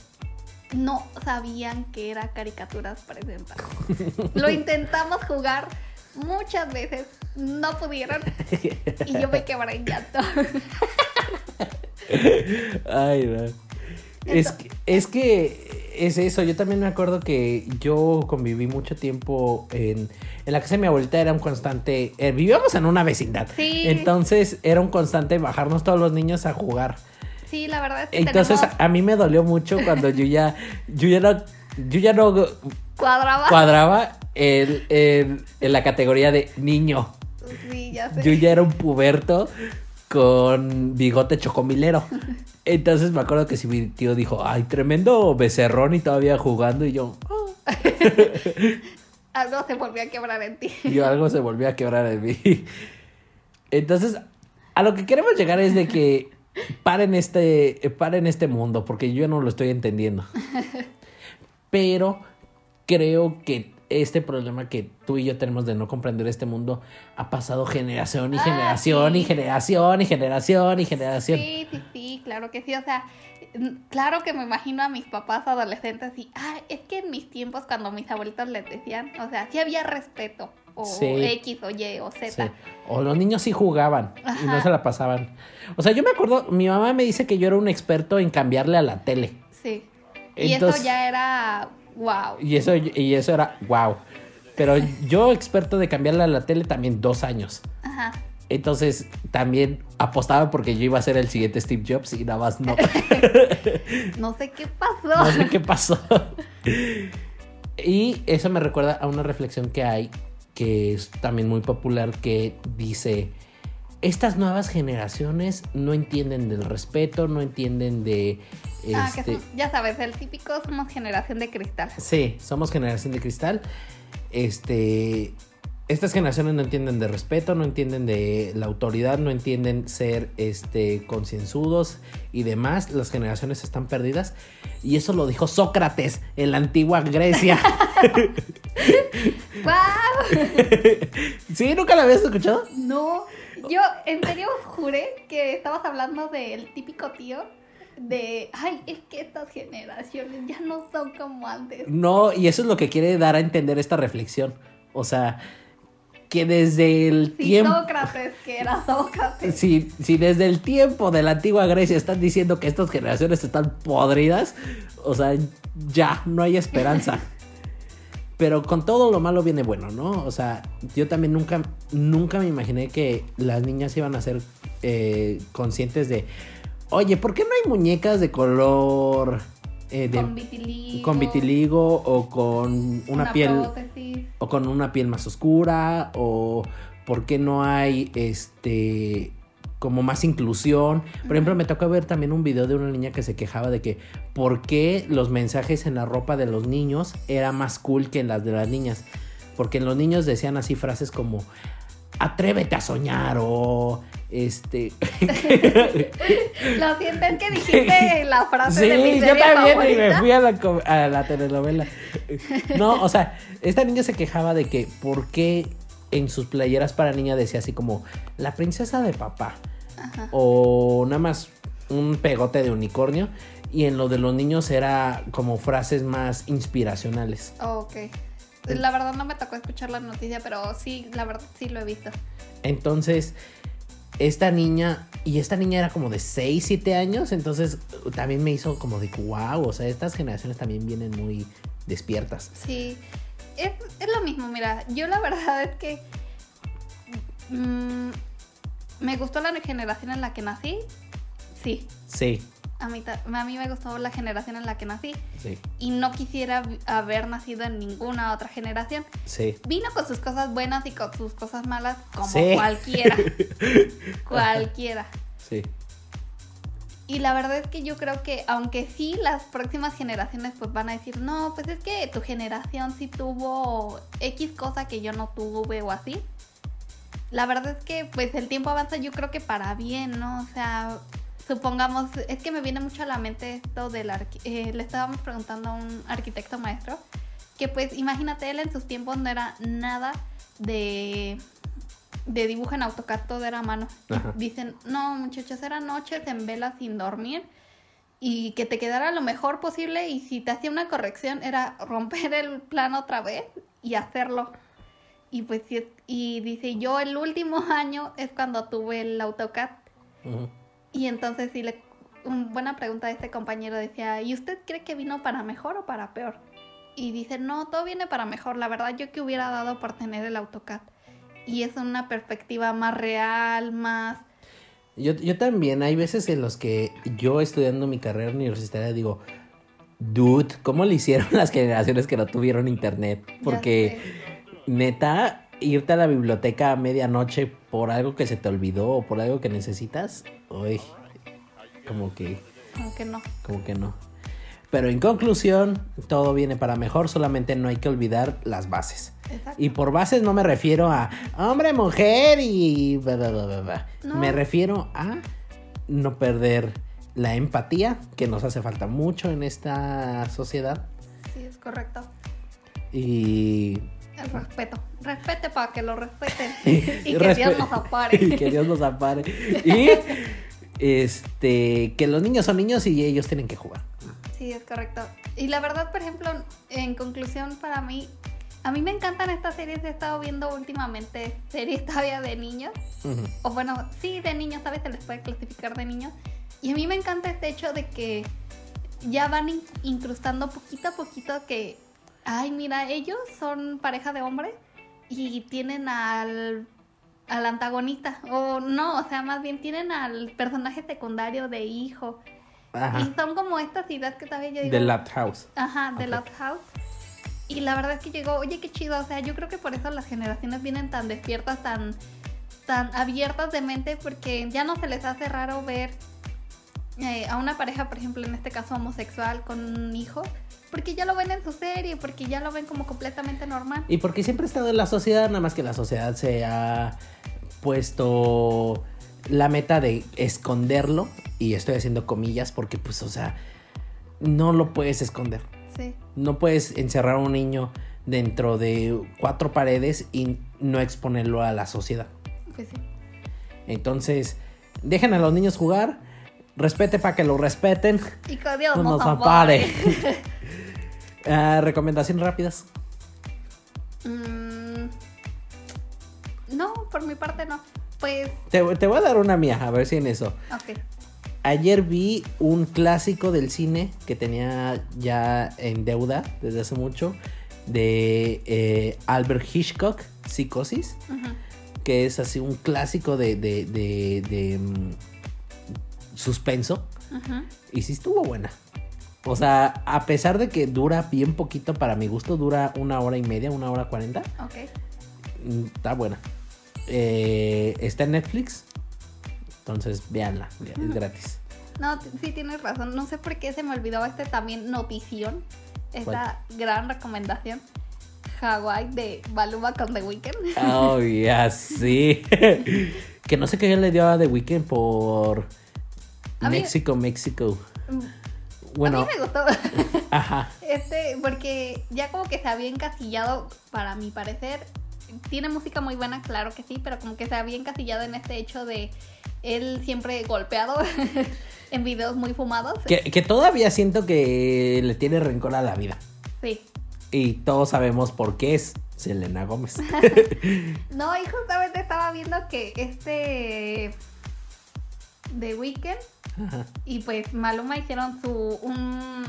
[SPEAKER 2] No sabían que era caricaturas presentan. Lo intentamos jugar muchas veces, no pudieron. Y yo me quebré en llanto.
[SPEAKER 1] Ay, no. Es que, es que es eso, yo también me acuerdo que yo conviví mucho tiempo en, en la casa de mi abuelita, era un constante, eh, vivíamos en una vecindad,
[SPEAKER 2] Sí.
[SPEAKER 1] entonces era un constante bajarnos todos los niños a jugar.
[SPEAKER 2] Sí, la verdad es que
[SPEAKER 1] Entonces
[SPEAKER 2] tenemos
[SPEAKER 1] a mí me dolió mucho cuando yo ya, yo ya no, yo ya no
[SPEAKER 2] cuadraba.
[SPEAKER 1] cuadraba en, en- en la categoría de niño.
[SPEAKER 2] Sí, ya sé.
[SPEAKER 1] Yo ya era un puberto con bigote chocomilero. Entonces me acuerdo que si mi tío dijo, ay, tremendo becerrón y todavía jugando y yo, "Ah".
[SPEAKER 2] Algo se volvió a quebrar en ti.
[SPEAKER 1] y algo se volvió a quebrar en mí. Entonces, a lo que queremos llegar es de que paren este, paren este mundo, porque yo no lo estoy entendiendo. Pero creo que este problema que tú y yo tenemos de no comprender este mundo ha pasado generación y
[SPEAKER 2] Ah,
[SPEAKER 1] generación y generación y generación y generación.
[SPEAKER 2] Sí, sí, sí, claro que sí. O sea, claro que me imagino a mis papás adolescentes y, ah, es que en mis tiempos cuando mis abuelitos les decían, o sea, sí había respeto. O
[SPEAKER 1] Sí.
[SPEAKER 2] X o Y o Z.
[SPEAKER 1] Sí. O los niños sí jugaban y no se la pasaban. O sea, yo me acuerdo, mi mamá me dice que yo era un experto en cambiarle a la tele.
[SPEAKER 2] Sí. Y
[SPEAKER 1] Entonces-
[SPEAKER 2] eso ya era, wow.
[SPEAKER 1] Y eso, y eso era wow. Pero yo, experto de cambiarle a la tele, también dos años.
[SPEAKER 2] Ajá.
[SPEAKER 1] Entonces, también apostaba porque yo iba a ser el siguiente Steve Jobs y nada más no.
[SPEAKER 2] No sé qué pasó.
[SPEAKER 1] No sé qué pasó. Y eso me recuerda a una reflexión que hay, que es también muy popular, que dice, estas nuevas generaciones no entienden del respeto, no entienden de...
[SPEAKER 2] Ah, que
[SPEAKER 1] este,
[SPEAKER 2] ya sabes, el típico somos generación de cristal.
[SPEAKER 1] Sí, somos generación de cristal. Este. Estas generaciones no entienden de respeto, no entienden de la autoridad, no entienden ser este, concienzudos y demás. Las generaciones están perdidas. Y eso lo dijo Sócrates en la antigua Grecia.
[SPEAKER 2] ¡Wow!
[SPEAKER 1] ¿Sí? ¿Nunca la habías escuchado?
[SPEAKER 2] No, yo en serio juré que estabas hablando del típico tío de, ay, es que estas generaciones ya no son como antes.
[SPEAKER 1] No, y eso es lo que quiere dar a entender esta reflexión. O sea, que desde el
[SPEAKER 2] Si
[SPEAKER 1] tiempo...
[SPEAKER 2] Sócrates, que era Sócrates.
[SPEAKER 1] Si, si desde el tiempo de la antigua Grecia están diciendo que estas generaciones están podridas, o sea, ya, no hay esperanza. Pero con todo lo malo viene bueno, ¿no? O sea, yo también nunca, nunca me imaginé que las niñas iban a ser eh, conscientes de, oye, ¿por qué no hay muñecas de color... eh, de-
[SPEAKER 2] con vitiligo.
[SPEAKER 1] con vitiligo o con una, piel
[SPEAKER 2] prótesis.
[SPEAKER 1] o con una piel más oscura o por qué no hay este como más inclusión. Por ejemplo, me tocó ver también un video de una niña que se quejaba de que por qué los mensajes en la ropa de los niños era más cool que en las de las niñas. Porque en los niños decían así frases como atrévete a soñar o este
[SPEAKER 2] Lo siento, es que dijiste la frase
[SPEAKER 1] Sí,
[SPEAKER 2] de mi
[SPEAKER 1] yo
[SPEAKER 2] serie
[SPEAKER 1] también y me
[SPEAKER 2] favorita.
[SPEAKER 1] fui a la, co- a la telenovela. No, o sea, esta niña se quejaba de que por qué en sus playeras para niña decía así como la princesa de papá
[SPEAKER 2] Ajá.
[SPEAKER 1] o nada más un pegote de unicornio y en lo de los niños era como frases más inspiracionales.
[SPEAKER 2] Oh, ok. La verdad no me tocó escuchar la noticia, pero sí, la verdad sí lo he visto.
[SPEAKER 1] Entonces, esta niña, y esta niña era como de 6, 7 años, entonces también me hizo como de wow, o sea, estas generaciones también vienen muy despiertas.
[SPEAKER 2] Sí, es, es lo mismo, mira, yo la verdad es que mm, me gustó la generación en la que nací, sí,
[SPEAKER 1] Sí,
[SPEAKER 2] a mí, a mí me gustó la generación en la que nací
[SPEAKER 1] sí,
[SPEAKER 2] y no quisiera haber nacido en ninguna otra generación.
[SPEAKER 1] sí.
[SPEAKER 2] Vino con sus cosas buenas y con sus cosas malas como
[SPEAKER 1] Sí.
[SPEAKER 2] cualquiera, cualquiera.
[SPEAKER 1] Sí.
[SPEAKER 2] Y la verdad es que yo creo que aunque sí las próximas generaciones pues van a decir, no, pues es que tu generación sí tuvo X cosa que yo no tuve o así. La verdad es que pues el tiempo avanza yo creo que para bien, ¿no? O sea, supongamos, es que me viene mucho a la mente esto del... eh, le estábamos preguntando a un arquitecto maestro que pues imagínate, él en sus tiempos no era nada de, de dibujo en AutoCAD, todo era a mano.
[SPEAKER 1] Ajá.
[SPEAKER 2] Dicen, no muchachos, eran noches en vela sin dormir y que te quedara lo mejor posible y si te hacía una corrección era romper el plano otra vez y hacerlo. Y pues y dice, yo el último año es cuando tuve el AutoCAD y entonces sí le un- buena pregunta de este compañero decía, ¿y usted cree que vino para mejor o para peor? Y dice, no, todo viene para mejor. La verdad yo que hubiera dado por tener el AutoCAD. Y es una perspectiva más real, más...
[SPEAKER 1] Yo, yo también, hay veces en los que yo estudiando mi carrera universitaria digo, dude, ¿cómo le hicieron las generaciones que no tuvieron internet? Porque neta, irte a la biblioteca a medianoche por algo que se te olvidó o por algo que necesitas, uy, como que,
[SPEAKER 2] Como que no.
[SPEAKER 1] como que no. Pero en conclusión, todo viene para mejor, solamente no hay que olvidar las bases.
[SPEAKER 2] Exacto.
[SPEAKER 1] Y por bases no me refiero a hombre, mujer y... bla, bla, bla, bla, bla.
[SPEAKER 2] No.
[SPEAKER 1] Me refiero a no perder la empatía, que nos hace falta mucho en esta sociedad.
[SPEAKER 2] Sí, es correcto.
[SPEAKER 1] Y...
[SPEAKER 2] El respeto. Respete para que lo respeten.
[SPEAKER 1] y
[SPEAKER 2] que Dios nos apare.
[SPEAKER 1] Y que Dios nos apare. Y este, que los niños son niños y ellos tienen que jugar.
[SPEAKER 2] Sí, es correcto. Y la verdad, por ejemplo, en conclusión, para mí, a mí me encantan estas series. He estado viendo últimamente series todavía de niños. O bueno, sí, de niños, ¿sabes? Se les puede clasificar de niños. Y a mí me encanta este hecho de que ya van in- incrustando poquito a poquito que, ay, mira, ellos son pareja de hombres y tienen al, al antagonista. O no, o sea, más bien tienen al personaje secundario de hijo.
[SPEAKER 1] Ajá.
[SPEAKER 2] Y son como estas ideas que todavía yo digo.
[SPEAKER 1] The Lab House.
[SPEAKER 2] Ajá, de
[SPEAKER 1] Ok.
[SPEAKER 2] Loud House. Y la verdad es que llegó, oye, qué chido. O sea, yo creo que por eso las generaciones vienen tan despiertas, tan, tan abiertas de mente, porque ya no se les hace raro ver eh, a una pareja, por ejemplo, en este caso homosexual, con un hijo, porque ya lo ven en su serie, porque ya lo ven como completamente normal.
[SPEAKER 1] Y porque siempre ha estado en la sociedad, nada más que la sociedad se ha puesto la meta de esconderlo. Y estoy haciendo comillas porque, pues, o sea, no lo puedes esconder.
[SPEAKER 2] Sí,
[SPEAKER 1] No puedes encerrar a un niño dentro de cuatro paredes y no exponerlo a la sociedad.
[SPEAKER 2] pues sí.
[SPEAKER 1] Entonces, dejen a los niños jugar, respete para que lo respeten.
[SPEAKER 2] Y que Dios
[SPEAKER 1] No
[SPEAKER 2] nos, ampare.
[SPEAKER 1] Ah, recomendaciones rápidas.
[SPEAKER 2] Mm, No, por mi parte no. Pues,
[SPEAKER 1] Te, te voy a dar una mía, a ver si en eso.
[SPEAKER 2] ok.
[SPEAKER 1] Ayer vi un clásico del cine que tenía ya en deuda desde hace mucho de eh, Albert Hitchcock, Psicosis, que es así un clásico de, de, de- de, mm, suspenso.
[SPEAKER 2] Ujú.
[SPEAKER 1] Y sí estuvo buena. O sea, a pesar de que dura bien poquito, para mi gusto dura una hora y media, una hora cuarenta,
[SPEAKER 2] Ok.
[SPEAKER 1] mm, está buena. Eh, está en Netflix. Entonces, véanla, es gratis.
[SPEAKER 2] No, sí tienes razón. No sé por qué se me olvidó este también notición. Esta gran recomendación. Hawaii de Baluma con The Weeknd.
[SPEAKER 1] Oh, ya sí. que no sé qué le dio a The Weeknd por
[SPEAKER 2] A mí-
[SPEAKER 1] México, México.
[SPEAKER 2] A
[SPEAKER 1] Bueno,
[SPEAKER 2] mí me gustó.
[SPEAKER 1] ajá.
[SPEAKER 2] Este, porque ya como que se había encasillado, para mi parecer, tiene música muy buena, claro que sí, pero como que se había encasillado en este hecho de él siempre golpeado en videos muy fumados.
[SPEAKER 1] Que, que todavía siento que le tiene rencor a la vida.
[SPEAKER 2] Sí.
[SPEAKER 1] Y todos sabemos por qué es Selena Gómez.
[SPEAKER 2] No, y justamente estaba viendo que este The Weeknd
[SPEAKER 1] Ajá.
[SPEAKER 2] y pues Maluma hicieron su un,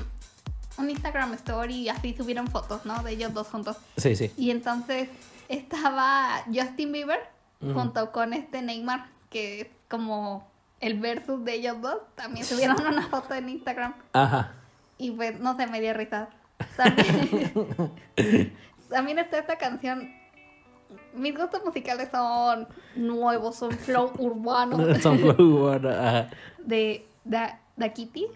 [SPEAKER 2] un Instagram story y así subieron fotos, ¿no? De ellos dos juntos.
[SPEAKER 1] Sí, sí.
[SPEAKER 2] Y entonces estaba Justin Bieber
[SPEAKER 1] Ujú.
[SPEAKER 2] junto con este Neymar, que es como el versus de ellos dos. También subieron una foto en Instagram.
[SPEAKER 1] Ajá.
[SPEAKER 2] Y pues no se me dio risa. También, también está esta canción. Mis gustos musicales son nuevos, son flow urbano
[SPEAKER 1] Son muy buenos, ajá.
[SPEAKER 2] de Da, Da Kitty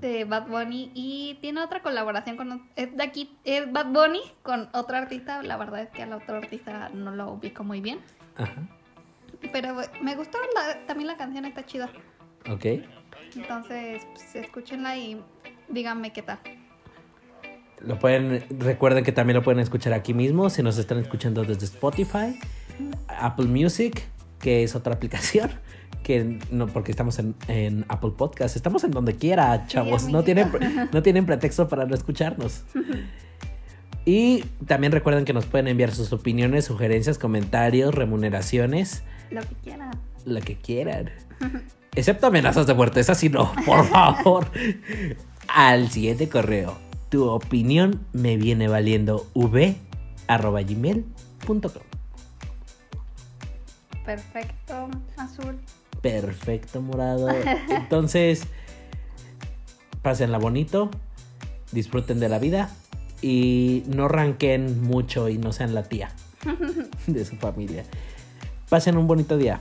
[SPEAKER 2] de Bad Bunny y tiene otra colaboración con es, Da Kit- es Bad Bunny con otro artista. La verdad es que al otro artista no lo ubico muy bien,
[SPEAKER 1] Ajá.
[SPEAKER 2] pero me gustó la- también la canción está chida.
[SPEAKER 1] Ok.
[SPEAKER 2] Entonces, pues, escúchenla y díganme qué tal.
[SPEAKER 1] Lo pueden, recuerden que también lo pueden escuchar aquí mismo si nos están escuchando desde Spotify, Apple Music, que es otra aplicación, que no, porque estamos en, en Apple Podcast, estamos en donde quiera, chavos, no, tienen, no tienen pretexto para no escucharnos. Y también recuerden que nos pueden enviar sus opiniones, sugerencias, comentarios, remuneraciones,
[SPEAKER 2] Lo que quieran.
[SPEAKER 1] lo que quieran. Excepto amenazas de muerte, esas sí no, por favor. Al siguiente correo. Tu opinión me viene valiendo v arroba gmail.com.
[SPEAKER 2] Perfecto, azul.
[SPEAKER 1] Perfecto, morado. Entonces, pásenla bonito, disfruten de la vida y no ranquen mucho y no sean la tía de su familia. Pasen un bonito día.